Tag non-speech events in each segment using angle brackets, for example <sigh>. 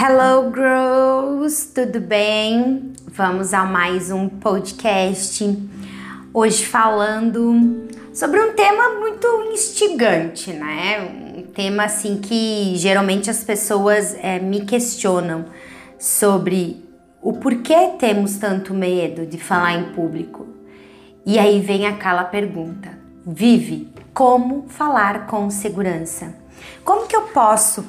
Hello, Girls! Tudo bem? Vamos a mais um podcast. Hoje falando sobre um tema muito instigante, né? Um tema assim que geralmente as pessoas é, me questionam sobre o porquê temos tanto medo de falar em público. E aí vem aquela pergunta: Vive, como falar com segurança? Como que eu posso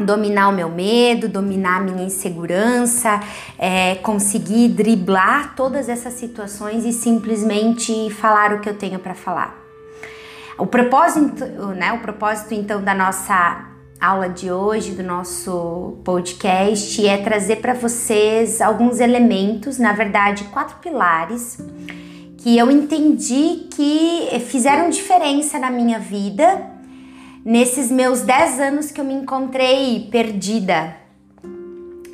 dominar o meu medo, dominar a minha insegurança, é, conseguir driblar todas essas situações e simplesmente falar o que eu tenho para falar. O propósito, né, o propósito então da nossa aula de hoje, do nosso podcast, é trazer para vocês alguns elementos, na verdade, quatro pilares que eu entendi que fizeram diferença na minha vida nesses meus 10 anos que eu me encontrei perdida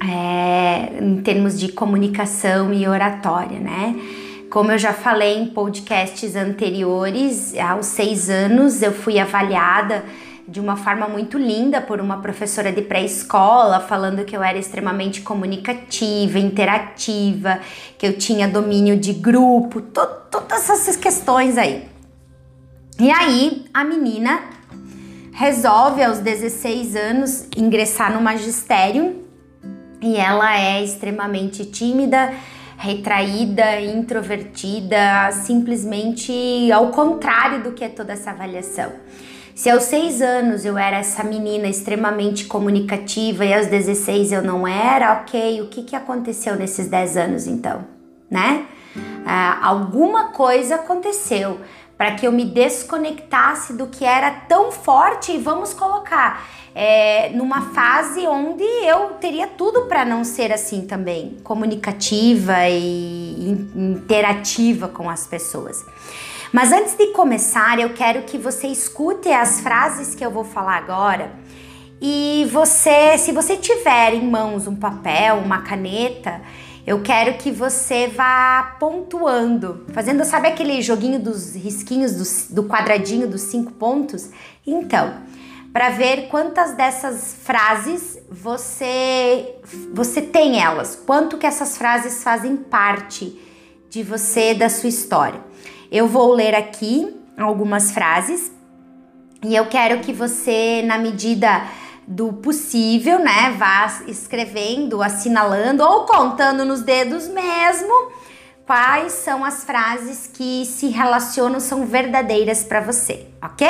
é, em termos de comunicação e oratória, né? Como eu já falei em podcasts anteriores, aos seis anos eu fui avaliada de uma forma muito linda por uma professora de pré-escola, falando que eu era extremamente comunicativa, interativa, que eu tinha domínio de grupo, to todas essas questões aí. E aí a menina resolve aos 16 anos ingressar no magistério e ela é extremamente tímida, retraída, introvertida, simplesmente ao contrário do que é toda essa avaliação. Se aos 6 anos eu era essa menina extremamente comunicativa e aos 16 eu não era, ok, o que, que aconteceu nesses 10 anos então, né? Ah, alguma coisa aconteceu para que eu me desconectasse do que era tão forte e vamos colocar é, numa fase onde eu teria tudo para não ser assim também, comunicativa e interativa com as pessoas. Mas antes de começar, eu quero que você escute as frases que eu vou falar agora. E você, se você tiver em mãos um papel, uma caneta, eu quero que você vá pontuando, fazendo, sabe aquele joguinho dos risquinhos do, do quadradinho dos cinco pontos? Então, para ver quantas dessas frases você você tem elas, quanto que essas frases fazem parte de você, da sua história. Eu vou ler aqui algumas frases e eu quero que você, na medida do possível, né? Vá escrevendo, assinalando ou contando nos dedos mesmo quais são as frases que se relacionam, são verdadeiras para você, ok?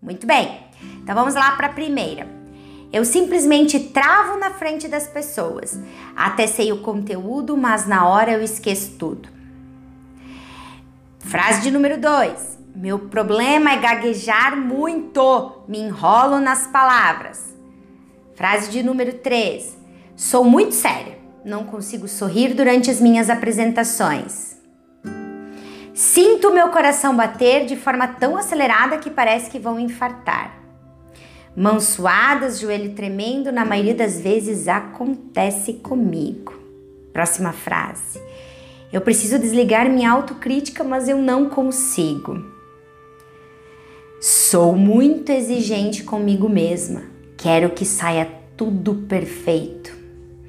Muito bem. Então vamos lá para a primeira. Eu simplesmente travo na frente das pessoas. Até sei o conteúdo, mas na hora eu esqueço tudo. Frase de número 2. Meu problema é gaguejar muito, me enrolo nas palavras. Frase de número 3. Sou muito séria. Não consigo sorrir durante as minhas apresentações. Sinto meu coração bater de forma tão acelerada que parece que vão infartar. Mãos suadas, joelho tremendo, na maioria das vezes acontece comigo. Próxima frase. Eu preciso desligar minha autocrítica, mas eu não consigo. Sou muito exigente comigo mesma. Quero que saia tudo perfeito.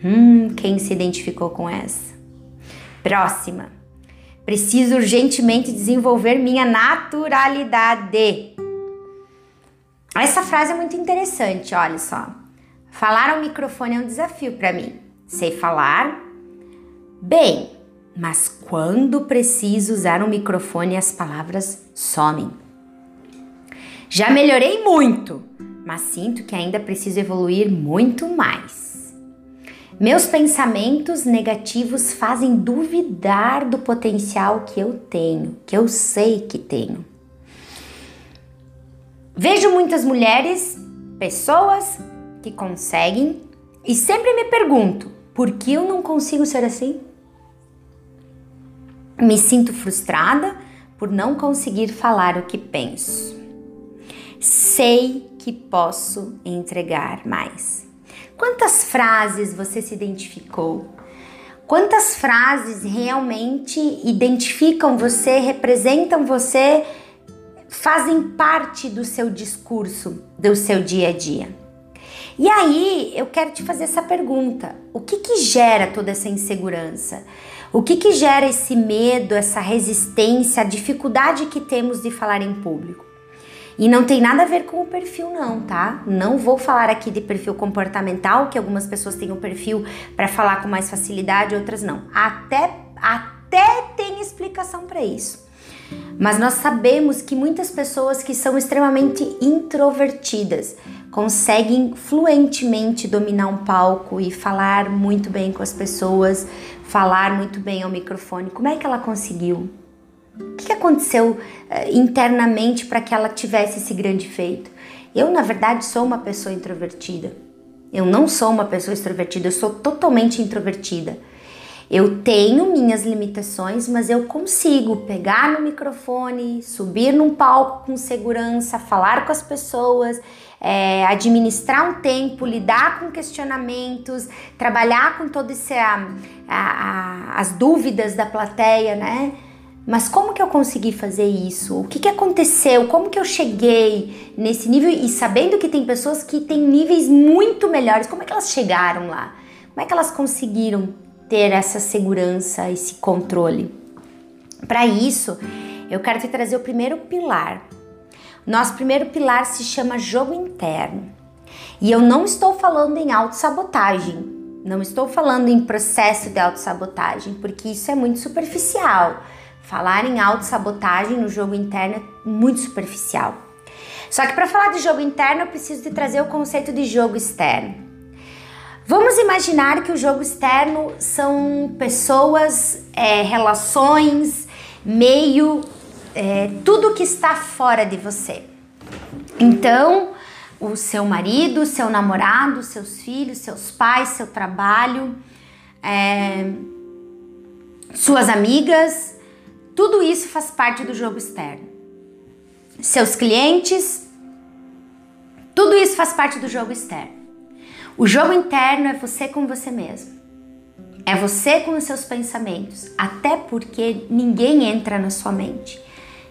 Hum, quem se identificou com essa? Próxima. Preciso urgentemente desenvolver minha naturalidade. Essa frase é muito interessante, olha só. Falar ao microfone é um desafio para mim. Sei falar bem, mas quando preciso usar um microfone, as palavras somem. Já melhorei muito, mas sinto que ainda preciso evoluir muito mais. Meus pensamentos negativos fazem duvidar do potencial que eu tenho, que eu sei que tenho. Vejo muitas mulheres, pessoas que conseguem e sempre me pergunto: por que eu não consigo ser assim? Me sinto frustrada por não conseguir falar o que penso. Sei que posso entregar mais. Quantas frases você se identificou? Quantas frases realmente identificam você, representam você, fazem parte do seu discurso, do seu dia a dia? E aí eu quero te fazer essa pergunta: o que que gera toda essa insegurança? O que que gera esse medo, essa resistência, a dificuldade que temos de falar em público? E não tem nada a ver com o perfil, não, tá? Não vou falar aqui de perfil comportamental, que algumas pessoas têm um perfil para falar com mais facilidade, outras não. Até, até tem explicação para isso. Mas nós sabemos que muitas pessoas que são extremamente introvertidas conseguem fluentemente dominar um palco e falar muito bem com as pessoas, falar muito bem ao microfone. Como é que ela conseguiu? O que aconteceu uh, internamente para que ela tivesse esse grande feito? Eu, na verdade, sou uma pessoa introvertida. Eu não sou uma pessoa extrovertida, eu sou totalmente introvertida. Eu tenho minhas limitações, mas eu consigo pegar no microfone, subir num palco com segurança, falar com as pessoas, é, administrar um tempo, lidar com questionamentos, trabalhar com todas as dúvidas da plateia, né? Mas como que eu consegui fazer isso? O que, que aconteceu? Como que eu cheguei nesse nível? E sabendo que tem pessoas que têm níveis muito melhores, como é que elas chegaram lá? Como é que elas conseguiram ter essa segurança, esse controle? Para isso, eu quero te trazer o primeiro pilar. Nosso primeiro pilar se chama jogo interno. E eu não estou falando em autossabotagem, não estou falando em processo de autossabotagem, porque isso é muito superficial. Falar em autossabotagem no jogo interno é muito superficial. Só que para falar de jogo interno, eu preciso de trazer o conceito de jogo externo. Vamos imaginar que o jogo externo são pessoas, é, relações, meio, é, tudo que está fora de você. Então, o seu marido, seu namorado, seus filhos, seus pais, seu trabalho, é, suas amigas, tudo isso faz parte do jogo externo. Seus clientes, tudo isso faz parte do jogo externo. O jogo interno é você com você mesmo. É você com os seus pensamentos, até porque ninguém entra na sua mente.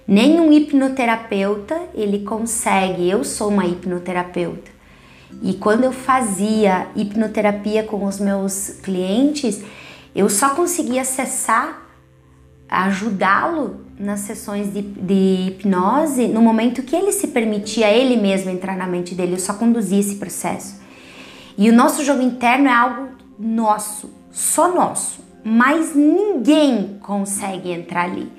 Nenhum hipnoterapeuta ele consegue. Eu sou uma hipnoterapeuta. E quando eu fazia hipnoterapia com os meus clientes, eu só conseguia acessar ajudá-lo nas sessões de, de, hipnose no momento que ele se permitia ele mesmo entrar na mente dele, eu só conduzia esse processo. E o nosso jogo interno é algo nosso, só nosso, mas ninguém consegue entrar ali.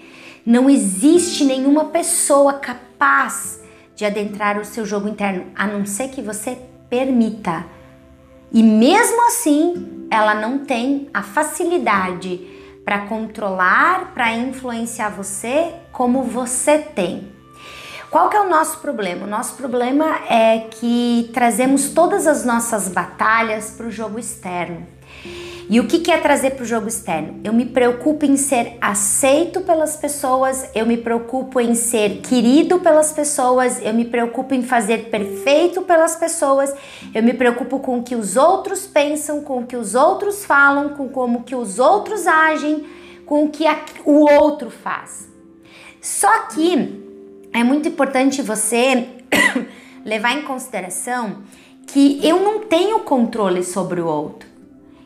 Não existe nenhuma pessoa capaz de adentrar o seu jogo interno, a não ser que você permita. E mesmo assim, ela não tem a facilidade para controlar, para influenciar você como você tem. Qual que é o nosso problema? O nosso problema é que trazemos todas as nossas batalhas para o jogo externo. E o que, é trazer para o jogo externo? Eu me preocupo em ser aceito pelas pessoas, eu me preocupo em ser querido pelas pessoas, eu me preocupo em fazer perfeito pelas pessoas, eu me preocupo com o que os outros pensam, com o que os outros falam, com como que os outros agem, com o que o outro faz. Só que é muito importante você <coughs> levar em consideração que eu não tenho controle sobre o outro.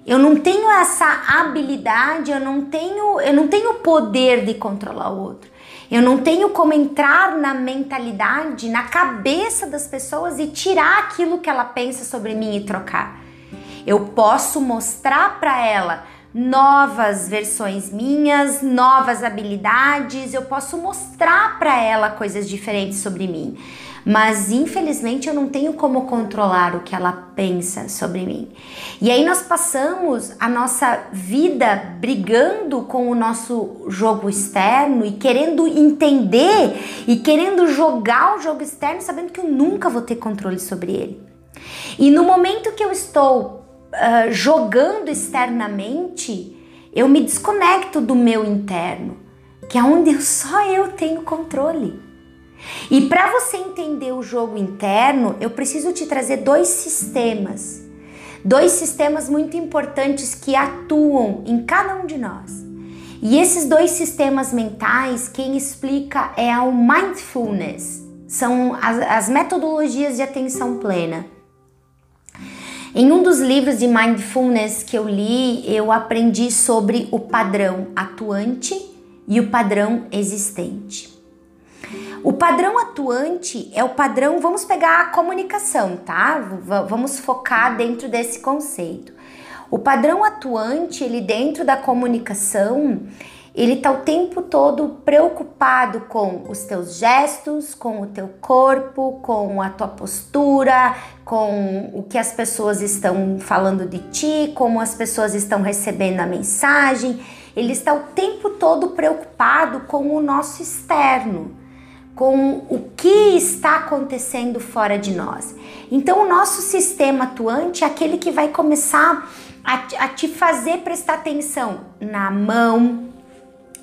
Eu não tenho essa habilidade, eu não tenho, eu não tenho poder de controlar o outro. Eu não tenho como entrar na mentalidade, na cabeça das pessoas e tirar aquilo que ela pensa sobre mim e trocar. Eu posso mostrar para ela novas versões minhas, novas habilidades, eu posso mostrar para ela coisas diferentes sobre mim mas infelizmente eu não tenho como controlar o que ela pensa sobre mim. E aí nós passamos a nossa vida brigando com o nosso jogo externo e querendo entender e querendo jogar o jogo externo, sabendo que eu nunca vou ter controle sobre ele. E no momento que eu estou uh, jogando externamente, eu me desconecto do meu interno, que é onde só eu tenho controle. E para você entender o jogo interno, eu preciso te trazer dois sistemas. Dois sistemas muito importantes que atuam em cada um de nós. E esses dois sistemas mentais, quem explica é o mindfulness, são as, as metodologias de atenção plena. Em um dos livros de mindfulness que eu li, eu aprendi sobre o padrão atuante e o padrão existente. O padrão atuante é o padrão, vamos pegar a comunicação, tá? V vamos focar dentro desse conceito. O padrão atuante, ele dentro da comunicação, ele está o tempo todo preocupado com os teus gestos, com o teu corpo, com a tua postura, com o que as pessoas estão falando de ti, como as pessoas estão recebendo a mensagem. Ele está o tempo todo preocupado com o nosso externo, com o que está acontecendo fora de nós. Então, o nosso sistema atuante é aquele que vai começar a, te fazer prestar atenção na mão,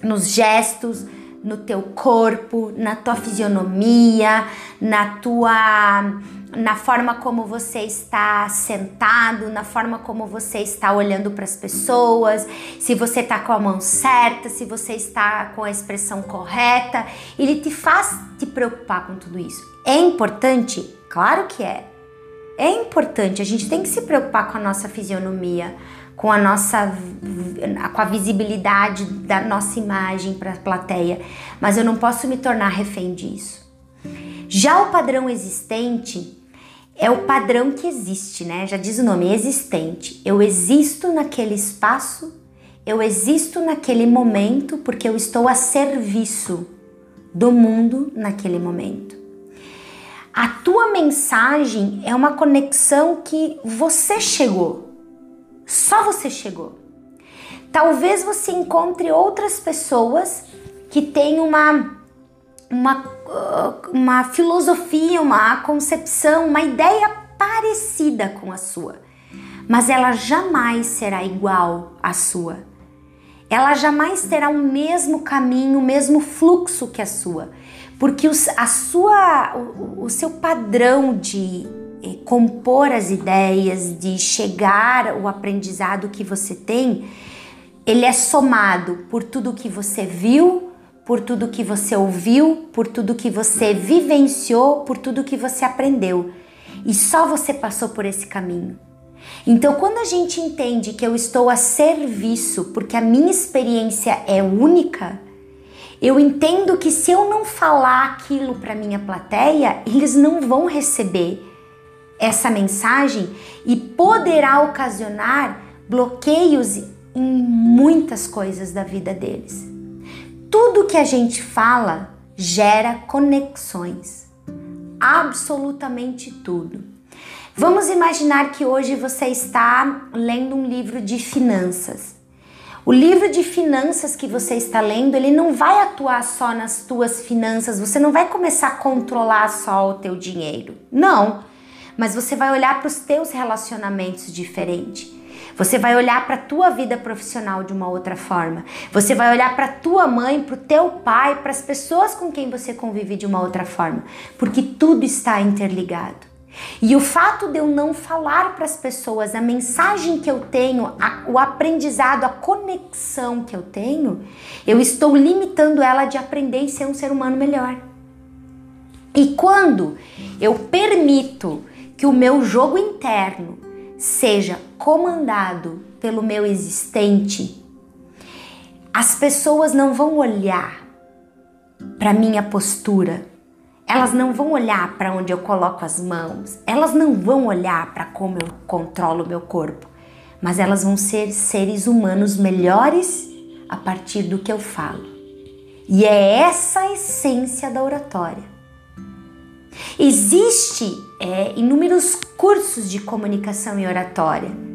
nos gestos, no teu corpo, na tua fisionomia, na tua na forma como você está sentado, na forma como você está olhando para as pessoas, se você está com a mão certa, se você está com a expressão correta, ele te faz te preocupar com tudo isso. É importante? Claro que é. É importante, a gente tem que se preocupar com a nossa fisionomia, com a nossa com a visibilidade da nossa imagem para a plateia, mas eu não posso me tornar refém disso. Já o padrão existente é o padrão que existe, né? Já diz o nome, existente. Eu existo naquele espaço, eu existo naquele momento porque eu estou a serviço do mundo naquele momento. A tua mensagem é uma conexão que você chegou, só você chegou. Talvez você encontre outras pessoas que têm uma, uma, uh, uma filosofia, uma concepção, uma ideia parecida com a sua, mas ela jamais será igual à sua. Ela jamais terá o mesmo caminho, o mesmo fluxo que a sua, porque os, a sua, o, seu padrão de é, compor as ideias, de chegar o aprendizado que você tem, ele é somado por tudo que você viu, por tudo que você ouviu, por tudo que você vivenciou, por tudo que você aprendeu. E só você passou por esse caminho. Então, quando a gente entende que eu estou a serviço, porque a minha experiência é única, eu entendo que se eu não falar aquilo para minha plateia, eles não vão receber essa mensagem e poderá ocasionar bloqueios em muitas coisas da vida deles. Tudo que a gente fala gera conexões. Absolutamente tudo. Vamos imaginar que hoje você está lendo um livro de finanças. O livro de finanças que você está lendo, ele não vai atuar só nas tuas finanças, você não vai começar a controlar só o teu dinheiro. Não mas você vai olhar para os teus relacionamentos diferente. Você vai olhar para tua vida profissional de uma outra forma. Você vai olhar para tua mãe, para o teu pai, para as pessoas com quem você convive de uma outra forma, porque tudo está interligado. E o fato de eu não falar para as pessoas a mensagem que eu tenho, a, o aprendizado, a conexão que eu tenho, eu estou limitando ela de aprender e ser um ser humano melhor. E quando eu permito que o meu jogo interno seja comandado pelo meu existente, as pessoas não vão olhar para minha postura, elas não vão olhar para onde eu coloco as mãos, elas não vão olhar para como eu controlo meu corpo, mas elas vão ser seres humanos melhores a partir do que eu falo. E é essa a essência da oratória. Existe é, inúmeros cursos de comunicação e oratória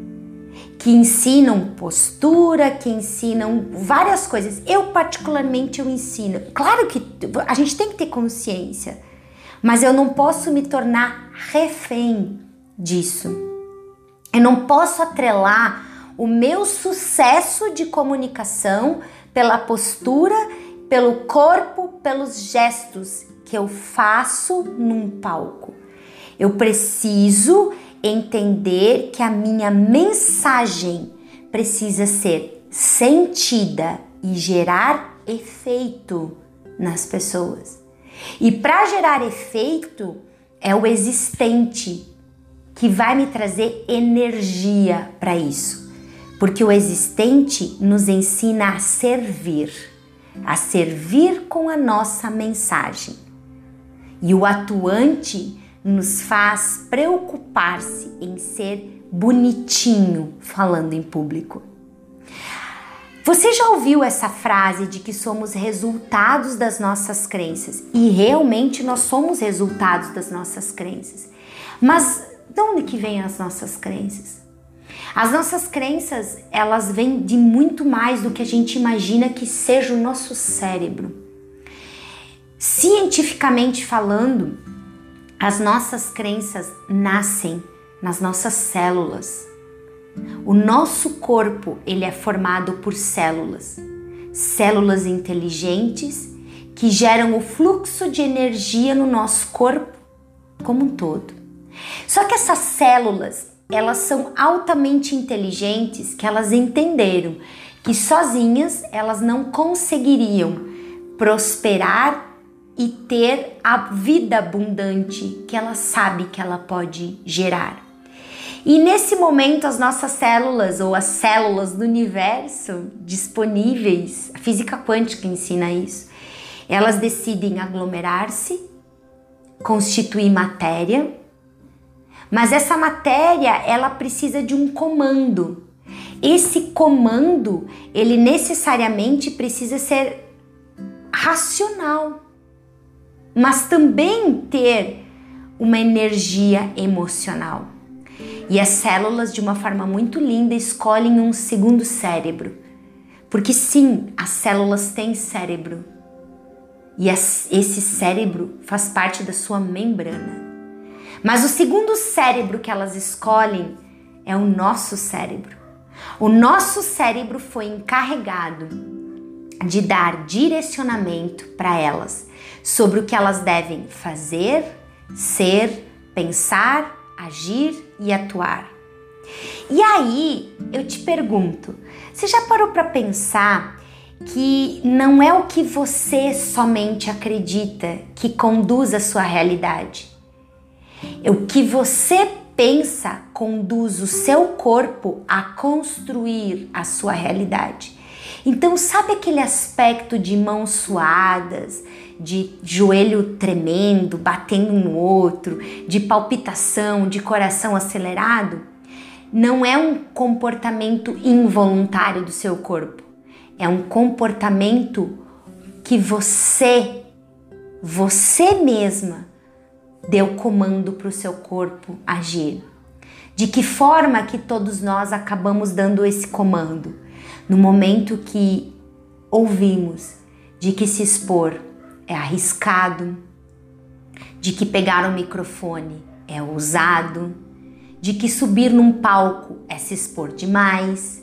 que ensinam postura, que ensinam várias coisas. Eu particularmente eu ensino. Claro que a gente tem que ter consciência, mas eu não posso me tornar refém disso. Eu não posso atrelar o meu sucesso de comunicação pela postura, pelo corpo, pelos gestos que eu faço num palco. Eu preciso entender que a minha mensagem precisa ser sentida e gerar efeito nas pessoas. E para gerar efeito é o existente que vai me trazer energia para isso. Porque o existente nos ensina a servir, a servir com a nossa mensagem. E o atuante nos faz preocupar-se em ser bonitinho falando em público. Você já ouviu essa frase de que somos resultados das nossas crenças? E realmente nós somos resultados das nossas crenças. Mas de onde que vêm as nossas crenças? As nossas crenças, elas vêm de muito mais do que a gente imagina que seja o nosso cérebro. Cientificamente falando, as nossas crenças nascem nas nossas células. O nosso corpo, ele é formado por células. Células inteligentes que geram o fluxo de energia no nosso corpo como um todo. Só que essas células, elas são altamente inteligentes, que elas entenderam que sozinhas elas não conseguiriam prosperar e ter a vida abundante que ela sabe que ela pode gerar. E nesse momento, as nossas células ou as células do universo disponíveis, a física quântica ensina isso, elas decidem aglomerar-se, constituir matéria, mas essa matéria ela precisa de um comando. Esse comando, ele necessariamente precisa ser racional, mas também ter uma energia emocional. E as células, de uma forma muito linda, escolhem um segundo cérebro. Porque sim, as células têm cérebro. E esse cérebro faz parte da sua membrana. Mas o segundo cérebro que elas escolhem é o nosso cérebro. O nosso cérebro foi encarregado de dar direcionamento para elas sobre o que elas devem fazer, ser, pensar agir e atuar. E aí eu te pergunto, você já parou para pensar que não é o que você somente acredita que conduz a sua realidade? É o que você pensa conduz o seu corpo a construir a sua realidade. Então, sabe aquele aspecto de mãos suadas, de joelho tremendo, batendo no outro, de palpitação, de coração acelerado, não é um comportamento involuntário do seu corpo. É um comportamento que você, você mesma, deu comando para o seu corpo agir. De que forma que todos nós acabamos dando esse comando? No momento que ouvimos de que se expor é arriscado, de que pegar o microfone é ousado, de que subir num palco é se expor demais.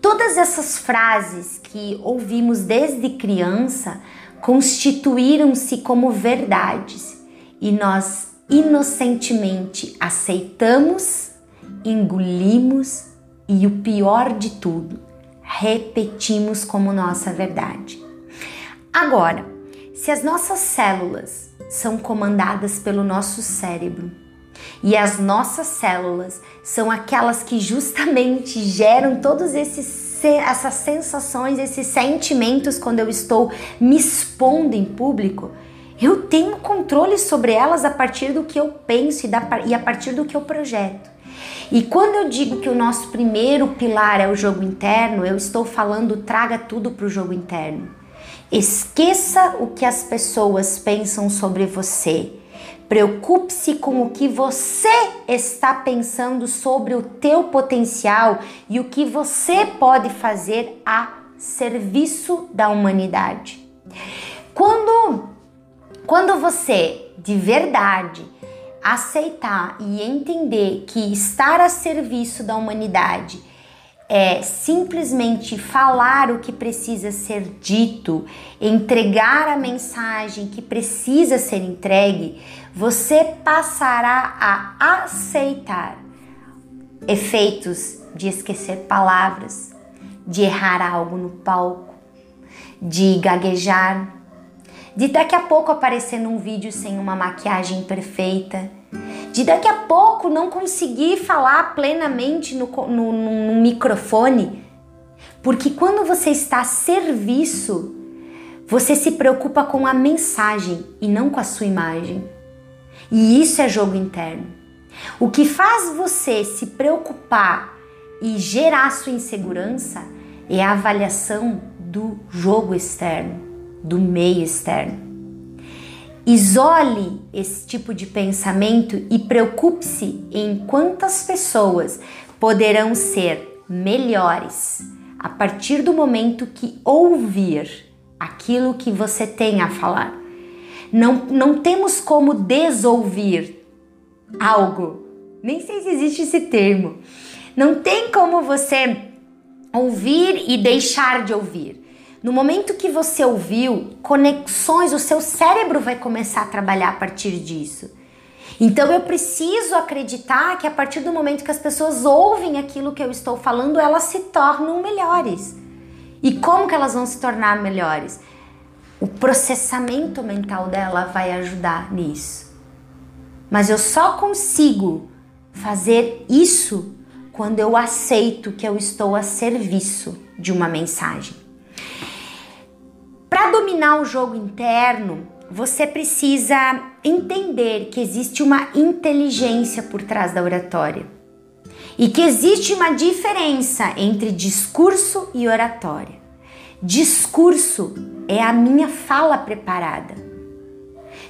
Todas essas frases que ouvimos desde criança constituíram-se como verdades e nós inocentemente aceitamos, engolimos e o pior de tudo, repetimos como nossa verdade. Agora, se as nossas células são comandadas pelo nosso cérebro e as nossas células são aquelas que justamente geram todos esses essas sensações, esses sentimentos quando eu estou me expondo em público, eu tenho controle sobre elas a partir do que eu penso e, e a partir do que eu projeto. E quando eu digo que o nosso primeiro pilar é o jogo interno, eu estou falando traga tudo para o jogo interno. Esqueça o que as pessoas pensam sobre você. Preocupe-se com o que você está pensando sobre o teu potencial e o que você pode fazer a serviço da humanidade. Quando quando você de verdade aceitar e entender que estar a serviço da humanidade é simplesmente falar o que precisa ser dito, entregar a mensagem que precisa ser entregue, você passará a aceitar efeitos de esquecer palavras, de errar algo no palco, de gaguejar, de daqui a pouco aparecer num vídeo sem uma maquiagem perfeita, de daqui a pouco não conseguir falar plenamente no, no, no microfone. Porque quando você está a serviço, você se preocupa com a mensagem e não com a sua imagem. E isso é jogo interno. O que faz você se preocupar e gerar sua insegurança é a avaliação do jogo externo, do meio externo. Isole esse tipo de pensamento e preocupe-se em quantas pessoas poderão ser melhores a partir do momento que ouvir aquilo que você tem a falar. Não, não temos como desouvir algo. Nem sei se existe esse termo. Não tem como você ouvir e deixar de ouvir. No momento que você ouviu, conexões, o seu cérebro vai começar a trabalhar a partir disso. Então eu preciso acreditar que a partir do momento que as pessoas ouvem aquilo que eu estou falando, elas se tornam melhores. E como que elas vão se tornar melhores? O processamento mental dela vai ajudar nisso. Mas eu só consigo fazer isso quando eu aceito que eu estou a serviço de uma mensagem. Para dominar o jogo interno, você precisa entender que existe uma inteligência por trás da oratória e que existe uma diferença entre discurso e oratória. Discurso é a minha fala preparada.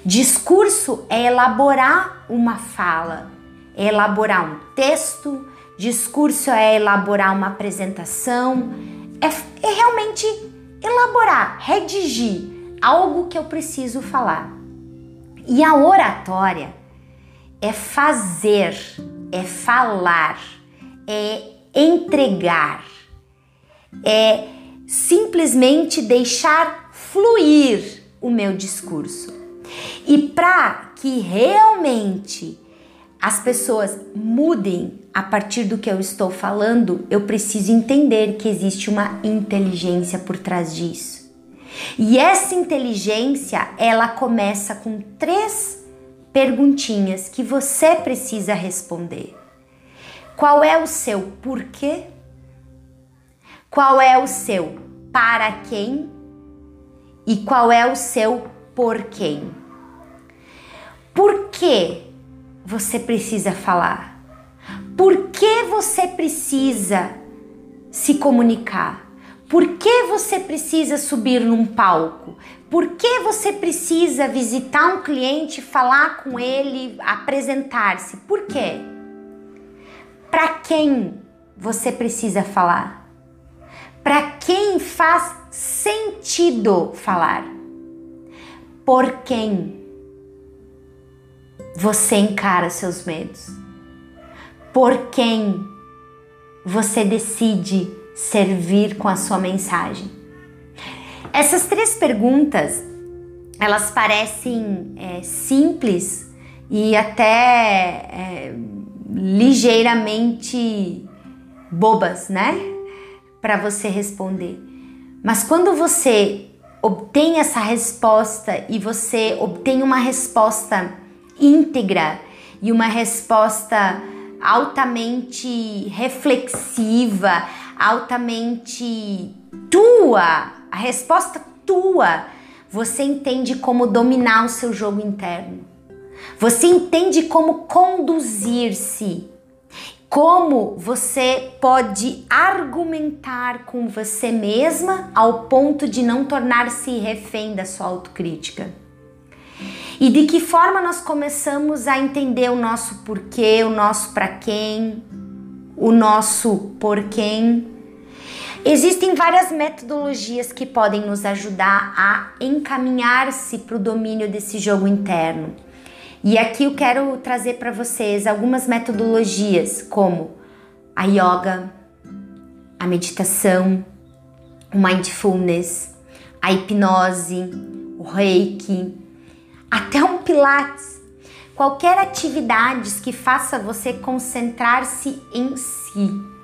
Discurso é elaborar uma fala, é elaborar um texto, discurso é elaborar uma apresentação, é, é realmente elaborar, redigir algo que eu preciso falar. E a oratória é fazer, é falar, é entregar, é simplesmente deixar fluir o meu discurso. E para que realmente as pessoas mudem a partir do que eu estou falando, eu preciso entender que existe uma inteligência por trás disso. E essa inteligência, ela começa com três perguntinhas que você precisa responder. Qual é o seu porquê? Qual é o seu para quem? E qual é o seu por quem? Por que você precisa falar? Por que você precisa se comunicar? Por que você precisa subir num palco? Por que você precisa visitar um cliente, falar com ele, apresentar-se? Por quê? Para quem você precisa falar? Para quem faz sentido falar? Por quem você encara seus medos? por quem você decide servir com a sua mensagem? Essas três perguntas, elas parecem é, simples e até é, ligeiramente bobas, né? Para você responder. Mas quando você obtém essa resposta e você obtém uma resposta íntegra e uma resposta altamente reflexiva, altamente tua, a resposta tua, você entende como dominar o seu jogo interno. Você entende como conduzir-se. Como você pode argumentar com você mesma ao ponto de não tornar-se refém da sua autocrítica. E de que forma nós começamos a entender o nosso porquê, o nosso para quem, o nosso por quem. Existem várias metodologias que podem nos ajudar a encaminhar-se para o domínio desse jogo interno. E aqui eu quero trazer para vocês algumas metodologias, como a yoga, a meditação, o mindfulness, a hipnose, o reiki, até um pilates. Qualquer atividade que faça você concentrar-se em si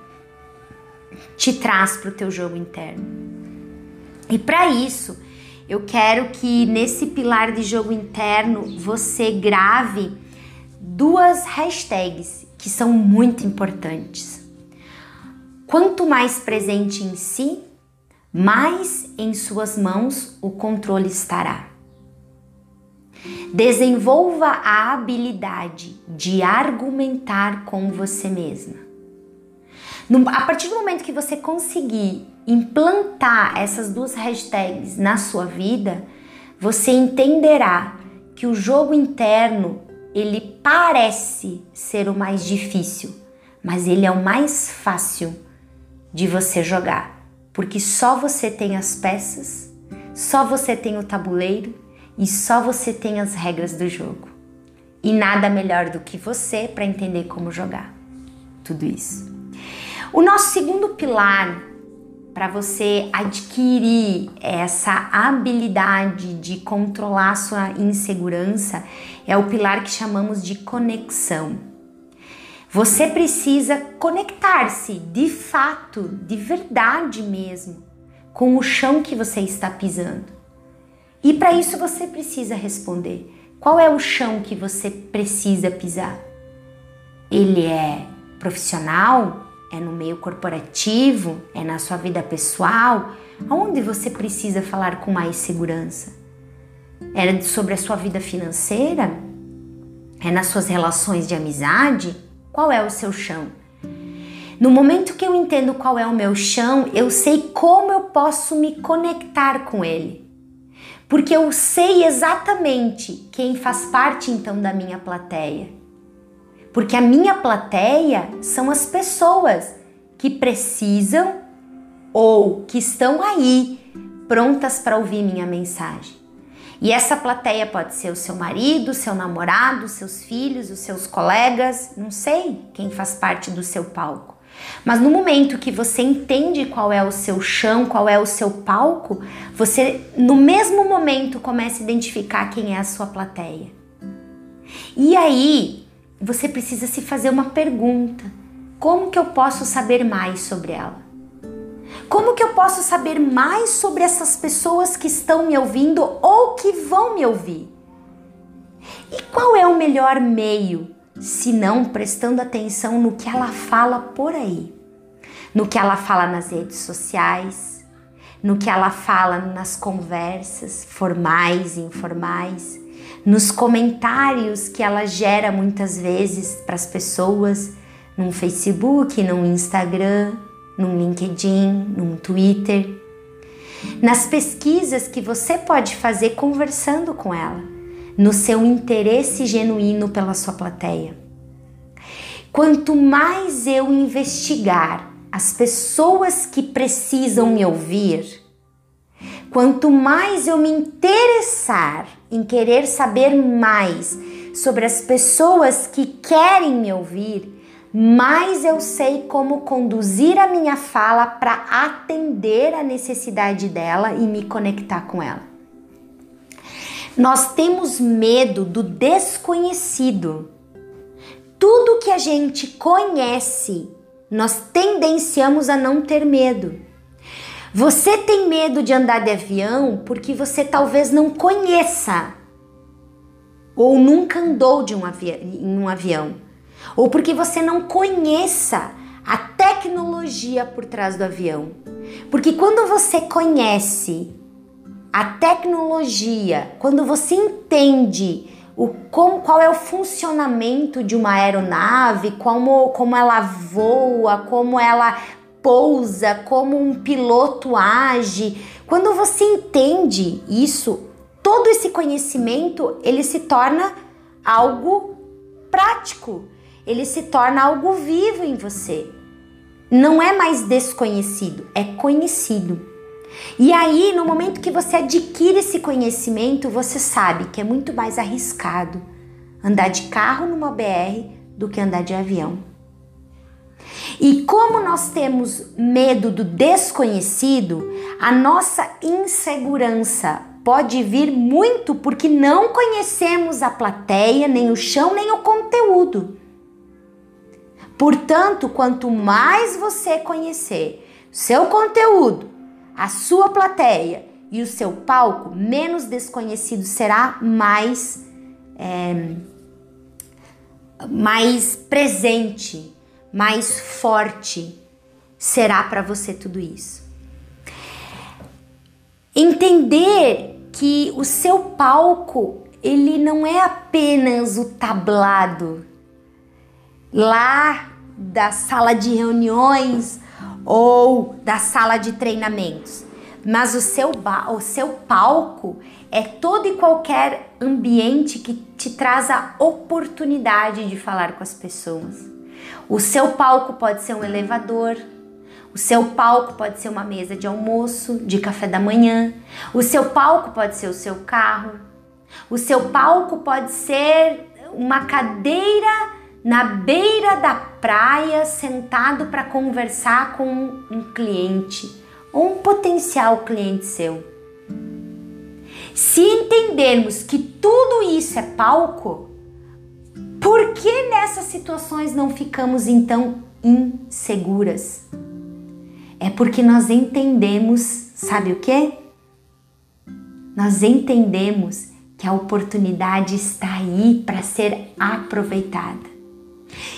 te traz para o teu jogo interno. E para isso, eu quero que nesse pilar de jogo interno você grave duas hashtags que são muito importantes. Quanto mais presente em si, mais em suas mãos o controle estará. Desenvolva a habilidade de argumentar com você mesma. A partir do momento que você conseguir implantar essas duas hashtags na sua vida, você entenderá que o jogo interno ele parece ser o mais difícil, mas ele é o mais fácil de você jogar, porque só você tem as peças, só você tem o tabuleiro e só você tem as regras do jogo. E nada melhor do que você para entender como jogar tudo isso. O nosso segundo pilar para você adquirir essa habilidade de controlar sua insegurança é o pilar que chamamos de conexão. Você precisa conectar-se de fato, de verdade mesmo, com o chão que você está pisando. E para isso você precisa responder: qual é o chão que você precisa pisar? Ele é profissional? É no meio corporativo? É na sua vida pessoal? Aonde você precisa falar com mais segurança? É sobre a sua vida financeira? É nas suas relações de amizade? Qual é o seu chão? No momento que eu entendo qual é o meu chão, eu sei como eu posso me conectar com ele. Porque eu sei exatamente quem faz parte então da minha plateia porque a minha plateia são as pessoas que precisam ou que estão aí prontas para ouvir minha mensagem. E essa plateia pode ser o seu marido, seu namorado, seus filhos, os seus colegas, não sei quem faz parte do seu palco. Mas no momento que você entende qual é o seu chão, qual é o seu palco, você no mesmo momento começa a identificar quem é a sua plateia. E aí, você precisa se fazer uma pergunta: como que eu posso saber mais sobre ela? Como que eu posso saber mais sobre essas pessoas que estão me ouvindo ou que vão me ouvir? E qual é o melhor meio, se não prestando atenção no que ela fala por aí? No que ela fala nas redes sociais, no que ela fala nas conversas formais e informais, nos comentários que ela gera muitas vezes para as pessoas no Facebook, no Instagram, no LinkedIn, no Twitter, nas pesquisas que você pode fazer conversando com ela, no seu interesse genuíno pela sua plateia. Quanto mais eu investigar as pessoas que precisam me ouvir, Quanto mais eu me interessar em querer saber mais sobre as pessoas que querem me ouvir, mais eu sei como conduzir a minha fala para atender a necessidade dela e me conectar com ela. Nós temos medo do desconhecido. Tudo que a gente conhece, nós tendenciamos a não ter medo. Você tem medo de andar de avião porque você talvez não conheça ou nunca andou de um em um avião, ou porque você não conheça a tecnologia por trás do avião. Porque quando você conhece a tecnologia, quando você entende o como, qual é o funcionamento de uma aeronave, como, como ela voa, como ela pousa, como um piloto age. Quando você entende isso, todo esse conhecimento, ele se torna algo prático. Ele se torna algo vivo em você. Não é mais desconhecido, é conhecido. E aí, no momento que você adquire esse conhecimento, você sabe que é muito mais arriscado andar de carro numa BR do que andar de avião. E como nós temos medo do desconhecido, a nossa insegurança pode vir muito porque não conhecemos a plateia, nem o chão, nem o conteúdo. Portanto, quanto mais você conhecer seu conteúdo, a sua plateia e o seu palco, menos desconhecido será, mais é, mais presente, mais forte será para você tudo isso. Entender que o seu palco ele não é apenas o tablado lá da sala de reuniões ou da sala de treinamentos, mas o seu, o seu palco é todo e qualquer ambiente que te traz a oportunidade de falar com as pessoas. O seu palco pode ser um elevador, o seu palco pode ser uma mesa de almoço, de café da manhã, o seu palco pode ser o seu carro, o seu palco pode ser uma cadeira na beira da praia, sentado para conversar com um cliente ou um potencial cliente seu. Se entendermos que tudo isso é palco, por que nessas situações não ficamos então inseguras? É porque nós entendemos, sabe o que? Nós entendemos que a oportunidade está aí para ser aproveitada.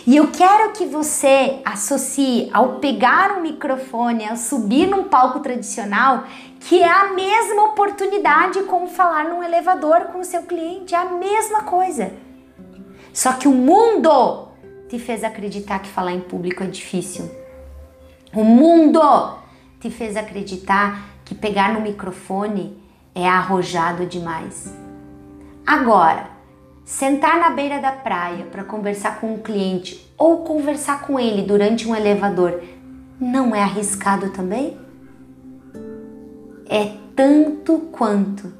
E eu quero que você associe ao pegar um microfone, ao subir num palco tradicional, que é a mesma oportunidade como falar num elevador com o seu cliente, é a mesma coisa. Só que o mundo te fez acreditar que falar em público é difícil. O mundo te fez acreditar que pegar no microfone é arrojado demais. Agora, sentar na beira da praia para conversar com um cliente ou conversar com ele durante um elevador não é arriscado também? É tanto quanto,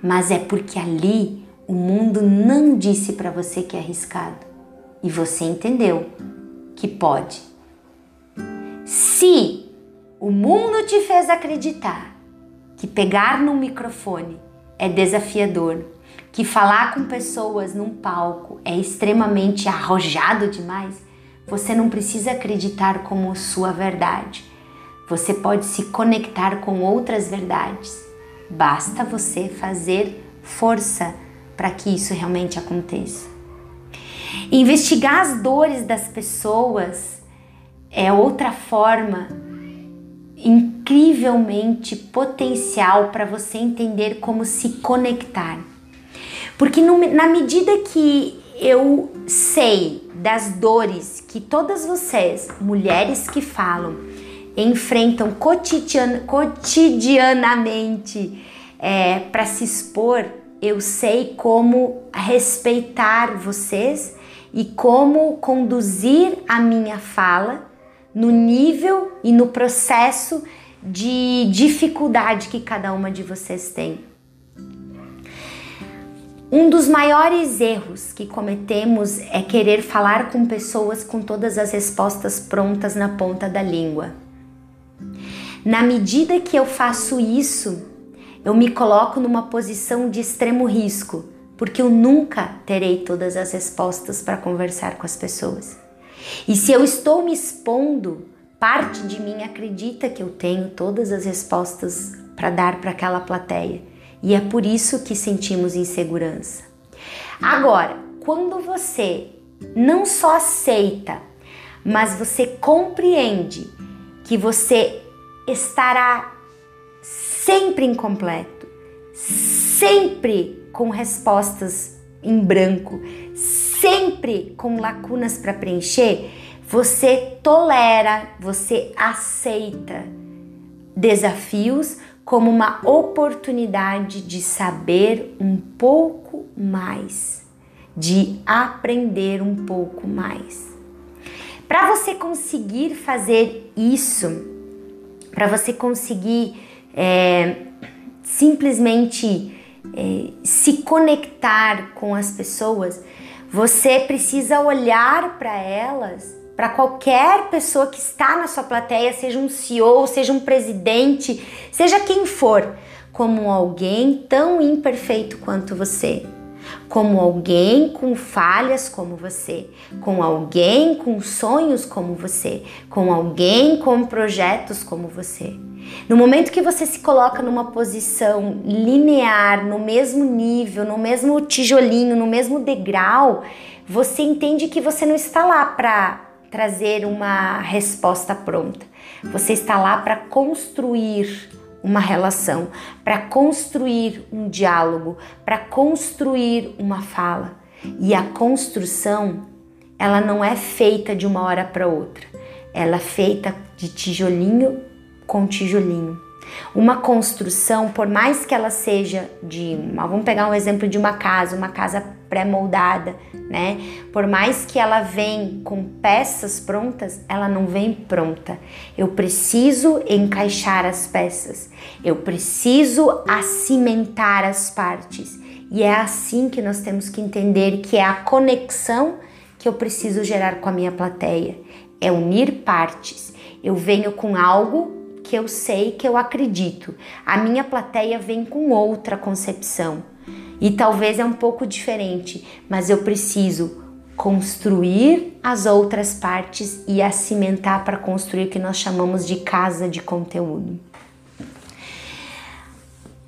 mas é porque ali o mundo não disse para você que é arriscado e você entendeu que pode. Se o mundo te fez acreditar que pegar no microfone é desafiador, que falar com pessoas num palco é extremamente arrojado demais, você não precisa acreditar como sua verdade. Você pode se conectar com outras verdades. Basta você fazer força para que isso realmente aconteça. Investigar as dores das pessoas é outra forma incrivelmente potencial para você entender como se conectar. Porque no, na medida que eu sei das dores que todas vocês, mulheres que falam, enfrentam cotidian, cotidianamente é, para se expor, eu sei como respeitar vocês e como conduzir a minha fala no nível e no processo de dificuldade que cada uma de vocês tem. Um dos maiores erros que cometemos é querer falar com pessoas com todas as respostas prontas na ponta da língua. Na medida que eu faço isso, eu me coloco numa posição de extremo risco, porque eu nunca terei todas as respostas para conversar com as pessoas. E se eu estou me expondo, parte de mim acredita que eu tenho todas as respostas para dar para aquela plateia. E é por isso que sentimos insegurança. Agora, quando você não só aceita, mas você compreende que você estará sempre incompleto, sempre com respostas em branco, sempre com lacunas para preencher, você tolera, você aceita desafios como uma oportunidade de saber um pouco mais, de aprender um pouco mais. Para você conseguir fazer isso, para você conseguir é, simplesmente é, se conectar com as pessoas, você precisa olhar para elas, para qualquer pessoa que está na sua plateia, seja um CEO, seja um presidente, seja quem for, como alguém tão imperfeito quanto você como alguém com falhas como você, com alguém com sonhos como você, com alguém com projetos como você. No momento que você se coloca numa posição linear, no mesmo nível, no mesmo tijolinho, no mesmo degrau, você entende que você não está lá para trazer uma resposta pronta. Você está lá para construir uma relação, para construir um diálogo, para construir uma fala. E a construção, ela não é feita de uma hora para outra. Ela é feita de tijolinho com tijolinho. Uma construção, por mais que ela seja de, vamos pegar um exemplo de uma casa, uma casa pré-moldada, né? Por mais que ela vem com peças prontas, ela não vem pronta. Eu preciso encaixar as peças. Eu preciso acimentar as partes. E é assim que nós temos que entender que é a conexão que eu preciso gerar com a minha plateia. É unir partes. Eu venho com algo que eu sei, que eu acredito. A minha plateia vem com outra concepção. E talvez é um pouco diferente, mas eu preciso construir as outras partes e a cimentar para construir o que nós chamamos de casa de conteúdo.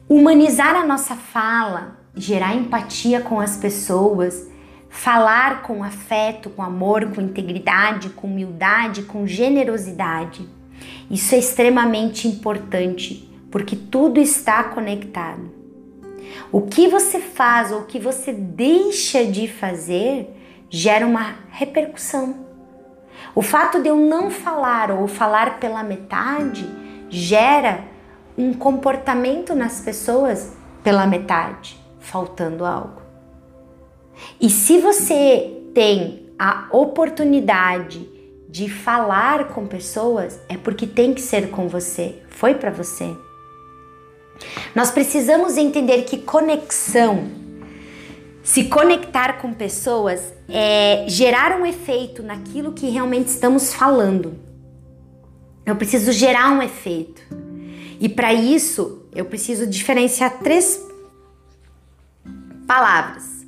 Humanizar a nossa fala, gerar empatia com as pessoas, falar com afeto, com amor, com integridade, com humildade, com generosidade. Isso é extremamente importante porque tudo está conectado. O que você faz ou o que você deixa de fazer gera uma repercussão. O fato de eu não falar ou falar pela metade gera um comportamento nas pessoas pela metade, faltando algo. E se você tem a oportunidade de falar com pessoas, é porque tem que ser com você, foi para você. Nós precisamos entender que conexão, se conectar com pessoas, é gerar um efeito naquilo que realmente estamos falando. Eu preciso gerar um efeito. E para isso, eu preciso diferenciar três palavras.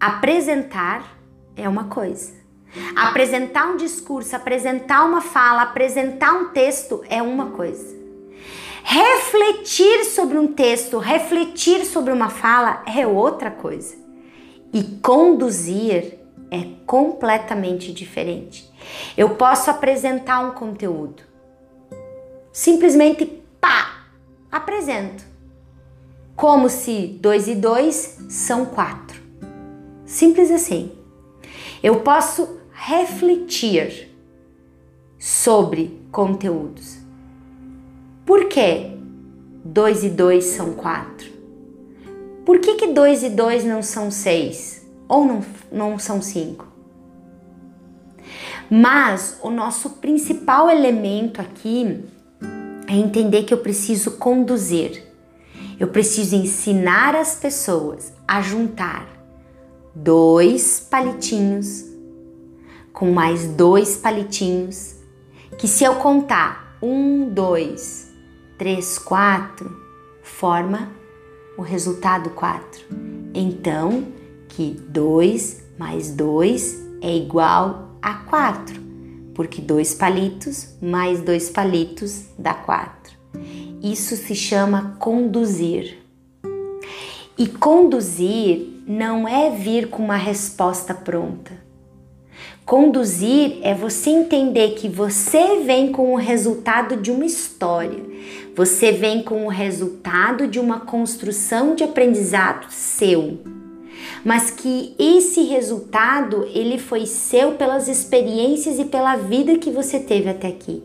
Apresentar é uma coisa. Apresentar um discurso, apresentar uma fala, apresentar um texto é uma coisa. Refletir sobre um texto, refletir sobre uma fala é outra coisa. E conduzir é completamente diferente. Eu posso apresentar um conteúdo. Simplesmente pá, apresento. Como se dois e dois são quatro. Simples assim. Eu posso refletir sobre conteúdos. Por que 2 e 2 são 4? Por que, que 2 e 2 não são 6? Ou não, não são 5? Mas o nosso principal elemento aqui é entender que eu preciso conduzir. Eu preciso ensinar as pessoas a juntar dois palitinhos com mais dois palitinhos, que se eu contar um, dois, 3, 4 forma o resultado 4. Então, que 2 mais 2 é igual a 4, porque dois palitos mais dois palitos dá 4. Isso se chama conduzir. E conduzir não é vir com uma resposta pronta. Conduzir é você entender que você vem com o resultado de uma história, você vem com o resultado de uma construção de aprendizado seu, mas que esse resultado ele foi seu pelas experiências e pela vida que você teve até aqui.